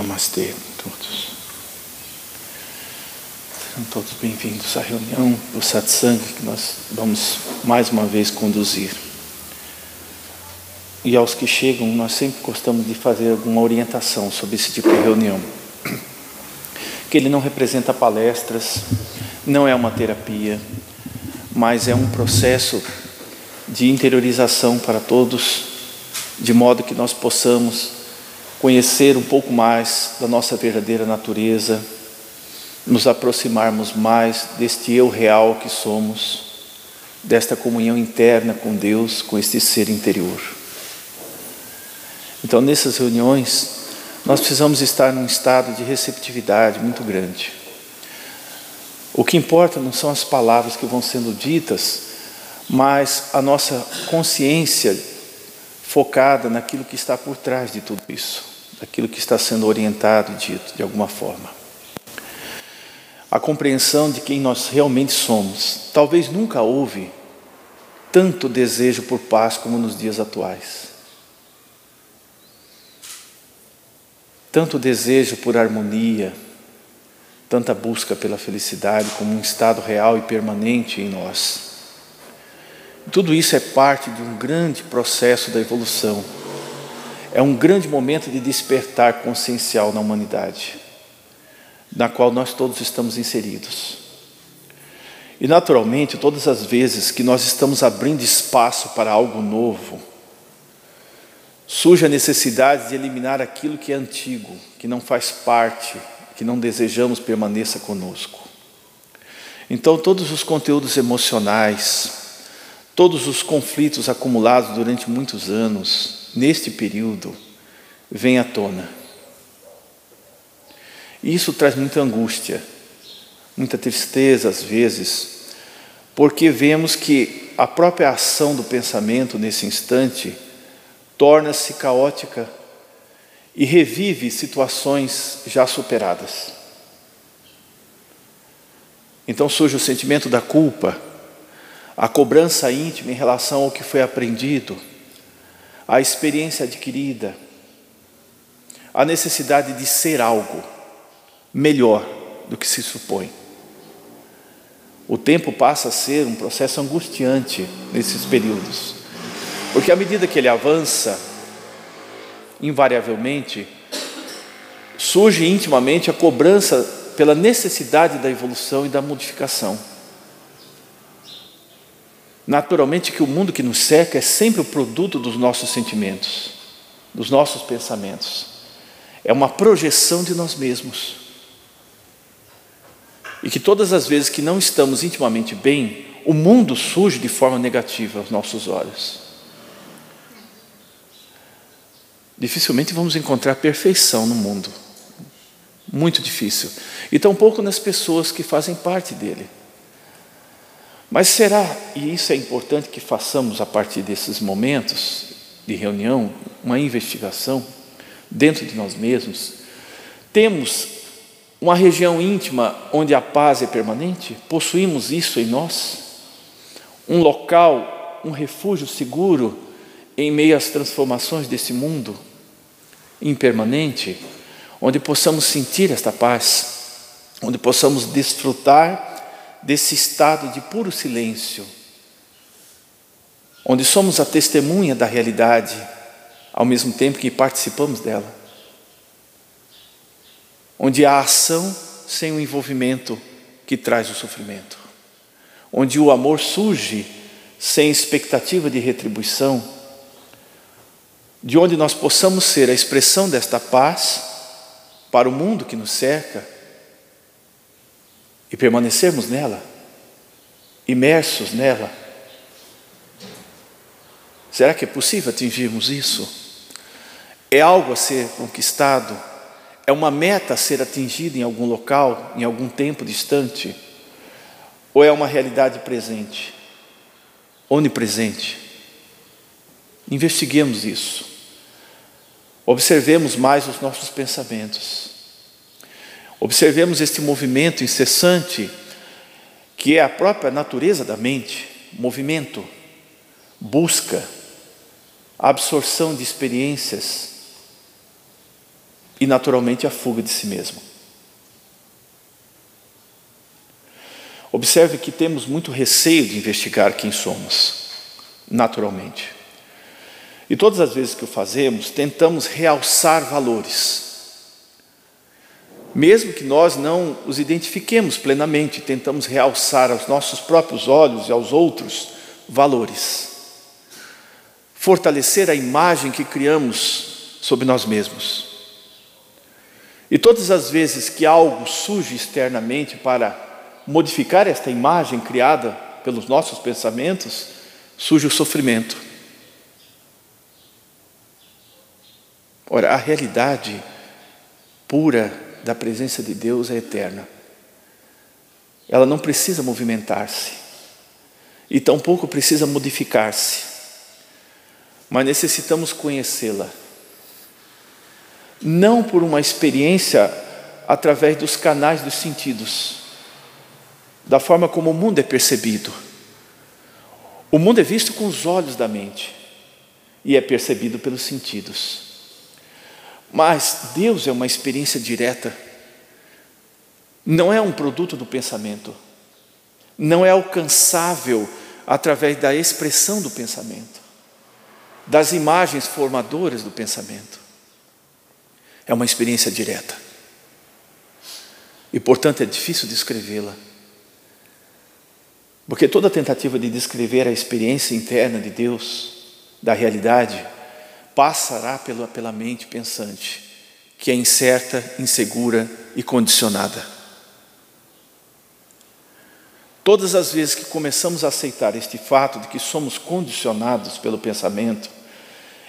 Namastê a todos. Sejam todos bem-vindos à reunião do satsang que nós vamos mais uma vez conduzir. E aos que chegam, nós sempre gostamos de fazer alguma orientação sobre esse tipo de reunião. Que ele não representa palestras, não é uma terapia, mas é um processo de interiorização para todos, de modo que nós possamos conhecer um pouco mais da nossa verdadeira natureza, nos aproximarmos mais deste eu real que somos, desta comunhão interna com Deus, com este ser interior. Então, nessas reuniões, nós precisamos estar num estado de receptividade muito grande. O que importa não são as palavras que vão sendo ditas, mas a nossa consciência focada naquilo que está por trás de tudo isso daquilo que está sendo orientado e dito, de alguma forma. A compreensão de quem nós realmente somos. Talvez nunca houve tanto desejo por paz como nos dias atuais. Tanto desejo por harmonia, tanta busca pela felicidade como um estado real e permanente em nós. Tudo isso é parte de um grande processo da evolução é um grande momento de despertar consciencial na humanidade, na qual nós todos estamos inseridos. E naturalmente, todas as vezes que nós estamos abrindo espaço para algo novo, surge a necessidade de eliminar aquilo que é antigo, que não faz parte, que não desejamos permaneça conosco. Então, todos os conteúdos emocionais, todos os conflitos acumulados durante muitos anos, neste período, vem à tona. Isso traz muita angústia, muita tristeza às vezes, porque vemos que a própria ação do pensamento nesse instante torna-se caótica e revive situações já superadas. Então surge o sentimento da culpa, a cobrança íntima em relação ao que foi aprendido a experiência adquirida, a necessidade de ser algo melhor do que se supõe. O tempo passa a ser um processo angustiante nesses períodos, porque à medida que ele avança, invariavelmente, surge intimamente a cobrança pela necessidade da evolução e da modificação. Naturalmente que o mundo que nos cerca é sempre o produto dos nossos sentimentos, dos nossos pensamentos. É uma projeção de nós mesmos. E que todas as vezes que não estamos intimamente bem, o mundo surge de forma negativa aos nossos olhos. Dificilmente vamos encontrar perfeição no mundo. Muito difícil. E tampouco nas pessoas que fazem parte dele. Mas será, e isso é importante que façamos a partir desses momentos de reunião, uma investigação dentro de nós mesmos, temos uma região íntima onde a paz é permanente? Possuímos isso em nós? Um local, um refúgio seguro em meio às transformações desse mundo impermanente, onde possamos sentir esta paz, onde possamos desfrutar desse estado de puro silêncio, onde somos a testemunha da realidade, ao mesmo tempo que participamos dela, onde há ação sem o envolvimento que traz o sofrimento, onde o amor surge sem expectativa de retribuição, de onde nós possamos ser a expressão desta paz para o mundo que nos cerca e permanecermos nela, imersos nela. Será que é possível atingirmos isso? É algo a ser conquistado? É uma meta a ser atingida em algum local, em algum tempo distante? Ou é uma realidade presente, onipresente? Investiguemos isso. Observemos mais os nossos pensamentos. Observemos este movimento incessante, que é a própria natureza da mente movimento, busca, absorção de experiências, e, naturalmente, a fuga de si mesmo. Observe que temos muito receio de investigar quem somos, naturalmente. E todas as vezes que o fazemos, tentamos realçar valores. Mesmo que nós não os identifiquemos plenamente, tentamos realçar aos nossos próprios olhos e aos outros valores. Fortalecer a imagem que criamos sobre nós mesmos. E todas as vezes que algo surge externamente para modificar esta imagem criada pelos nossos pensamentos, surge o sofrimento. Ora, a realidade pura da presença de Deus é eterna. Ela não precisa movimentar-se e tampouco precisa modificar-se, mas necessitamos conhecê-la. Não por uma experiência através dos canais dos sentidos, da forma como o mundo é percebido. O mundo é visto com os olhos da mente e é percebido pelos sentidos. Mas Deus é uma experiência direta, não é um produto do pensamento, não é alcançável através da expressão do pensamento, das imagens formadoras do pensamento. É uma experiência direta. E, portanto, é difícil descrevê-la. Porque toda tentativa de descrever a experiência interna de Deus, da realidade, passará pela, pela mente pensante, que é incerta, insegura e condicionada. Todas as vezes que começamos a aceitar este fato de que somos condicionados pelo pensamento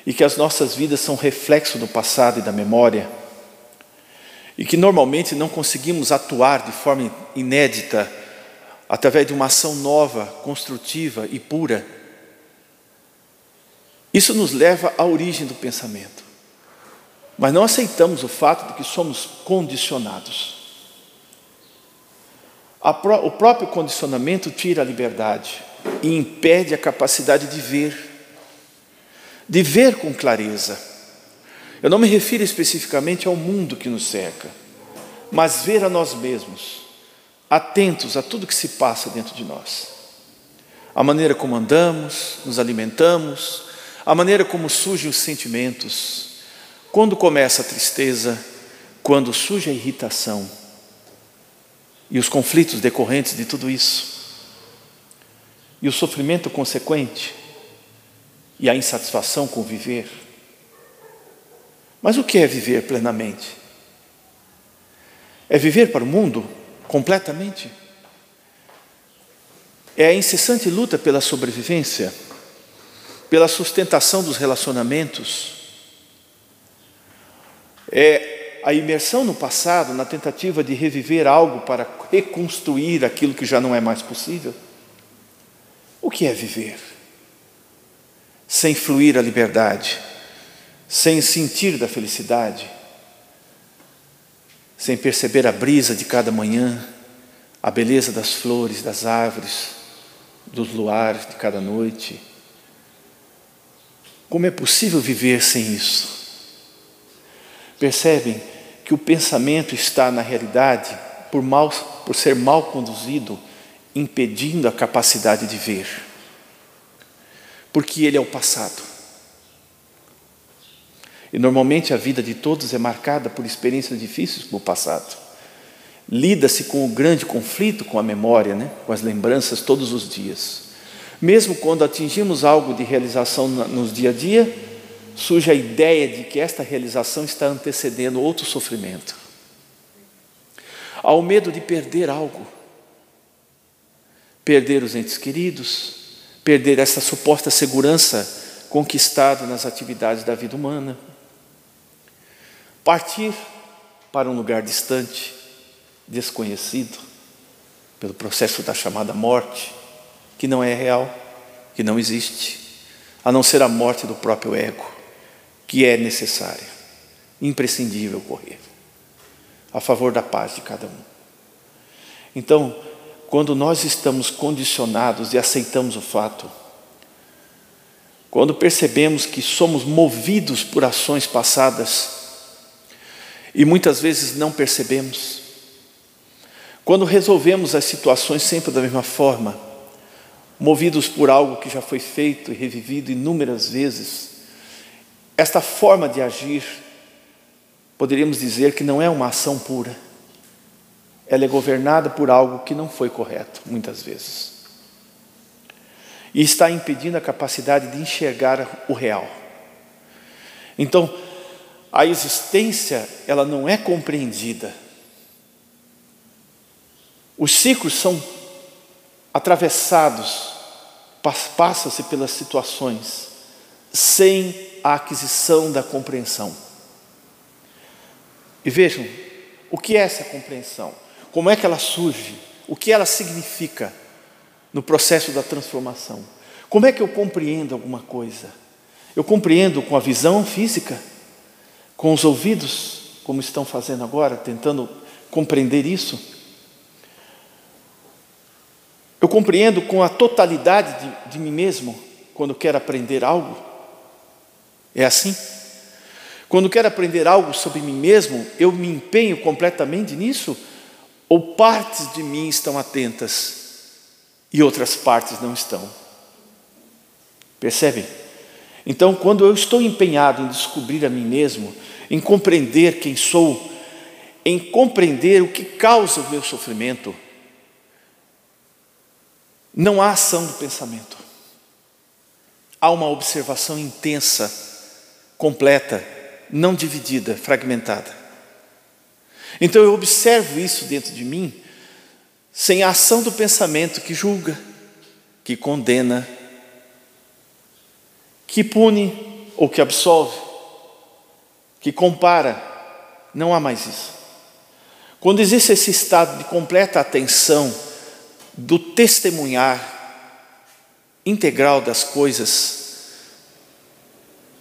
e que as nossas vidas são reflexo do passado e da memória, e que normalmente não conseguimos atuar de forma inédita através de uma ação nova, construtiva e pura. Isso nos leva à origem do pensamento. Mas não aceitamos o fato de que somos condicionados. o próprio condicionamento tira a liberdade e impede a capacidade de ver, de ver com clareza. Eu não me refiro especificamente ao mundo que nos cerca, mas ver a nós mesmos atentos a tudo que se passa dentro de nós. A maneira como andamos, nos alimentamos, a maneira como surgem os sentimentos, quando começa a tristeza, quando surge a irritação e os conflitos decorrentes de tudo isso, e o sofrimento consequente, e a insatisfação com viver. Mas o que é viver plenamente? É viver para o mundo completamente. É a incessante luta pela sobrevivência, pela sustentação dos relacionamentos, é a imersão no passado, na tentativa de reviver algo para reconstruir aquilo que já não é mais possível. O que é viver? Sem fluir a liberdade, sem sentir da felicidade, sem perceber a brisa de cada manhã, a beleza das flores, das árvores, dos luares de cada noite. Como é possível viver sem isso? Percebem que o pensamento está na realidade por, mal, por ser mal conduzido, impedindo a capacidade de ver. Porque ele é o passado. E normalmente a vida de todos é marcada por experiências difíceis no passado. Lida-se com o grande conflito com a memória, né? com as lembranças todos os dias. Mesmo quando atingimos algo de realização nos dia a dia, surge a ideia de que esta realização está antecedendo outro sofrimento. Há o medo de perder algo, perder os entes queridos, perder essa suposta segurança conquistada nas atividades da vida humana. Partir para um lugar distante, desconhecido, pelo processo da chamada morte, que não é real, que não existe, a não ser a morte do próprio ego, que é necessária, imprescindível ocorrer, a favor da paz de cada um. Então, quando nós estamos condicionados e aceitamos o fato, quando percebemos que somos movidos por ações passadas, e muitas vezes não percebemos. Quando resolvemos as situações sempre da mesma forma, movidos por algo que já foi feito e revivido inúmeras vezes, esta forma de agir, poderíamos dizer que não é uma ação pura. Ela é governada por algo que não foi correto, muitas vezes. E está impedindo a capacidade de enxergar o real. Então, a existência, ela não é compreendida. Os ciclos são atravessados, passa-se pelas situações, sem a aquisição da compreensão. E vejam, o que é essa compreensão? Como é que ela surge? O que ela significa no processo da transformação? Como é que eu compreendo alguma coisa? Eu compreendo com a visão física, com os ouvidos, como estão fazendo agora, tentando compreender isso. Compreendo com a totalidade de, de mim mesmo, quando quero aprender algo. É assim? Quando quero aprender algo sobre mim mesmo, eu me empenho completamente nisso? Ou partes de mim estão atentas e outras partes não estão? Percebem? Então, quando eu estou empenhado em descobrir a mim mesmo, em compreender quem sou, em compreender o que causa o meu sofrimento, não há ação do pensamento. Há uma observação intensa, completa, não dividida, fragmentada. Então eu observo isso dentro de mim, sem a ação do pensamento que julga, que condena, que pune ou que absolve, que compara. Não há mais isso. Quando existe esse estado de completa atenção, do testemunhar integral das coisas,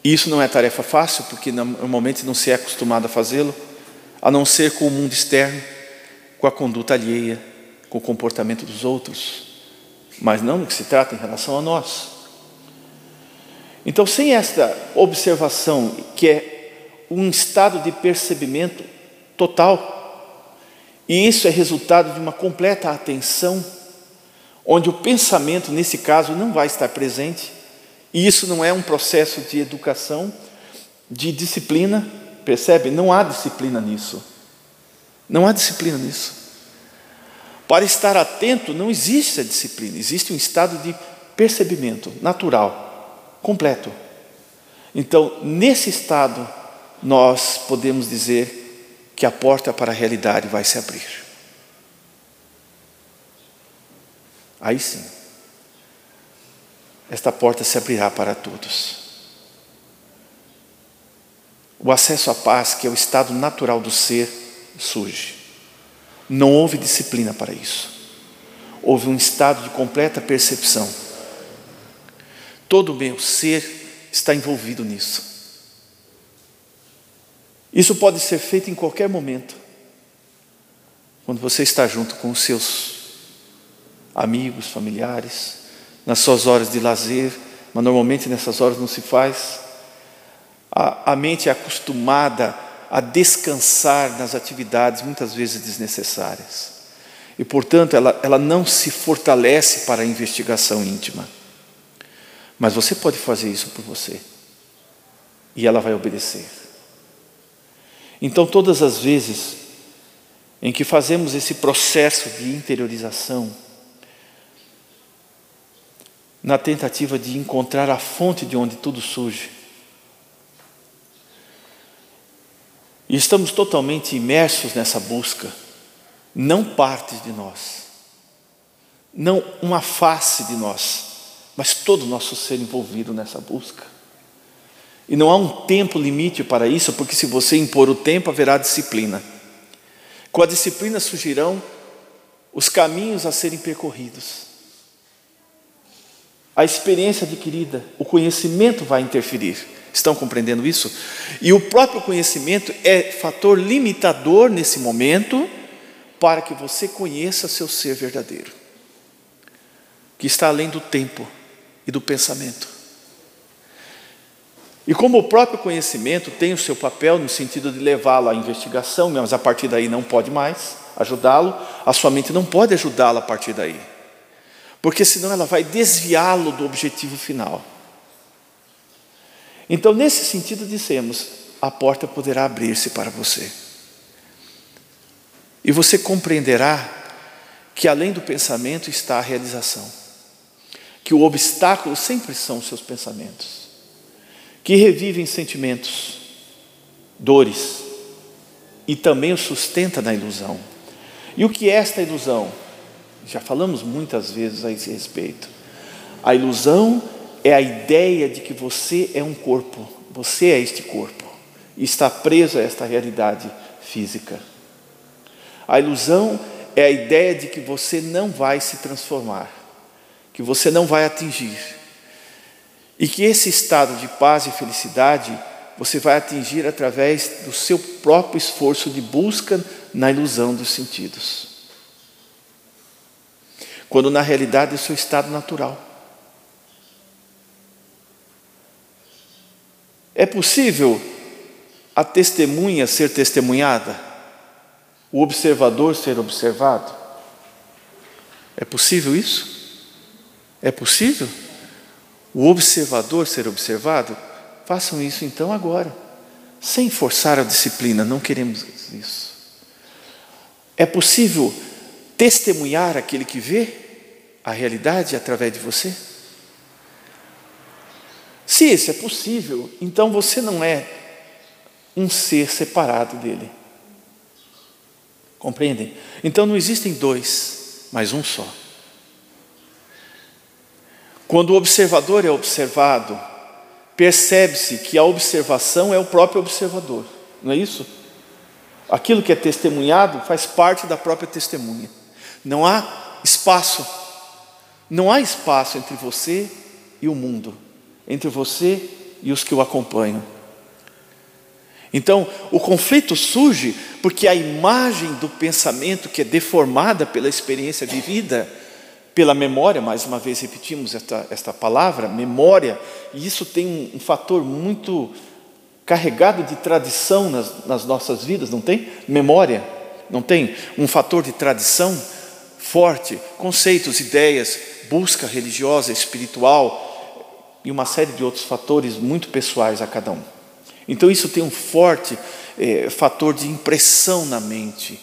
isso não é tarefa fácil, porque normalmente não se é acostumado a fazê-lo, a não ser com o mundo externo, com a conduta alheia, com o comportamento dos outros, mas não no que se trata em relação a nós. Então, sem esta observação, que é um estado de percebimento total, e isso é resultado de uma completa atenção, onde o pensamento, nesse caso, não vai estar presente, e isso não é um processo de educação, de disciplina, percebe? Não há disciplina nisso. Não há disciplina nisso. Para estar atento, não existe a disciplina, existe um estado de percebimento natural, completo. Então, nesse estado, nós podemos dizer que a porta para a realidade vai se abrir. Aí sim, esta porta se abrirá para todos. O acesso à paz, que é o estado natural do ser, surge. Não houve disciplina para isso. Houve um estado de completa percepção. Todo o meu ser está envolvido nisso. Isso pode ser feito em qualquer momento. Quando você está junto com os seus amigos, familiares, nas suas horas de lazer, mas normalmente nessas horas não se faz. A, a mente é acostumada a descansar nas atividades muitas vezes desnecessárias. E, portanto, ela, ela não se fortalece para a investigação íntima. Mas você pode fazer isso por você. E ela vai obedecer. Então, todas as vezes em que fazemos esse processo de interiorização, na tentativa de encontrar a fonte de onde tudo surge, E estamos totalmente imersos nessa busca, não partes de nós, não uma face de nós, mas todo o nosso ser envolvido nessa busca. E não há um tempo limite para isso, porque se você impor o tempo, haverá disciplina. Com a disciplina surgirão os caminhos a serem percorridos. A experiência adquirida, o conhecimento vai interferir. Estão compreendendo isso? E o próprio conhecimento é fator limitador nesse momento para que você conheça seu ser verdadeiro, que está além do tempo e do pensamento. E como o próprio conhecimento tem o seu papel no sentido de levá-lo à investigação, mas a partir daí não pode mais ajudá-lo, a sua mente não pode ajudá-lo a partir daí. Porque senão ela vai desviá-lo do objetivo final. Então, nesse sentido, dissemos: a porta poderá abrir-se para você. E você compreenderá que além do pensamento está a realização. Que o obstáculo sempre são os seus pensamentos, que revivem sentimentos, dores, e também o sustenta na ilusão. E o que é esta ilusão? Já falamos muitas vezes a esse respeito. A ilusão é a ideia de que você é um corpo, você é este corpo, e está preso a esta realidade física. A ilusão é a ideia de que você não vai se transformar, que você não vai atingir, e que esse estado de paz e felicidade você vai atingir através do seu próprio esforço de busca na ilusão dos sentidos. Quando na realidade é seu estado natural. É possível a testemunha ser testemunhada? O observador ser observado? É possível isso? É possível? O observador ser observado? Façam isso então agora, sem forçar a disciplina, não queremos isso. É possível testemunhar aquele que vê a realidade através de você? Se isso é possível, então você não é um ser separado dele. Compreendem? Então não existem dois, mas um só. Quando o observador é observado, percebe-se que a observação é o próprio observador, não é isso? Aquilo que é testemunhado faz parte da própria testemunha. Não há espaço, não há espaço entre você e o mundo entre você e os que o acompanham. Então, o conflito surge porque a imagem do pensamento que é deformada pela experiência vivida, pela memória, mais uma vez repetimos esta, esta palavra, memória, e isso tem um, um fator muito carregado de tradição nas, nas nossas vidas, não tem? Memória, não tem? Um fator de tradição forte, conceitos, ideias, busca religiosa, espiritual, e uma série de outros fatores muito pessoais a cada um. Então, isso tem um forte é, fator de impressão na mente.